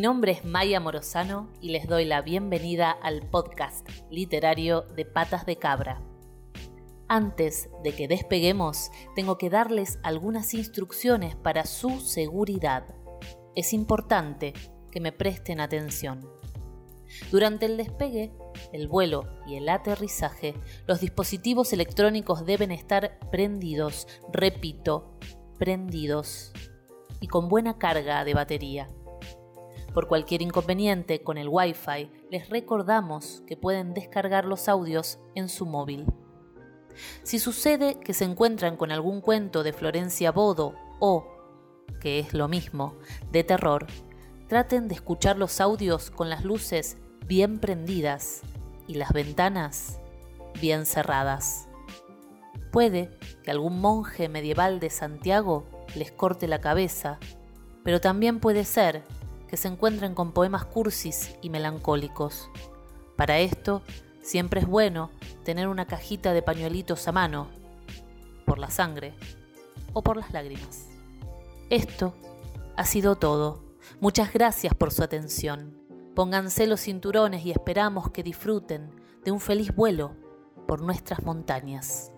nombre es Maya Morozano y les doy la bienvenida al podcast literario de Patas de Cabra. Antes de que despeguemos, tengo que darles algunas instrucciones para su seguridad. Es importante que me presten atención. Durante el despegue, el vuelo y el aterrizaje, los dispositivos electrónicos deben estar prendidos, repito, prendidos y con buena carga de batería. Por cualquier inconveniente con el Wi-Fi, les recordamos que pueden descargar los audios en su móvil. Si sucede que se encuentran con algún cuento de Florencia Bodo o, que es lo mismo, de terror, traten de escuchar los audios con las luces bien prendidas y las ventanas bien cerradas. Puede que algún monje medieval de Santiago les corte la cabeza, pero también puede ser que se encuentren con poemas cursis y melancólicos. Para esto, siempre es bueno tener una cajita de pañuelitos a mano, por la sangre o por las lágrimas. Esto ha sido todo. Muchas gracias por su atención. Pónganse los cinturones y esperamos que disfruten de un feliz vuelo por nuestras montañas.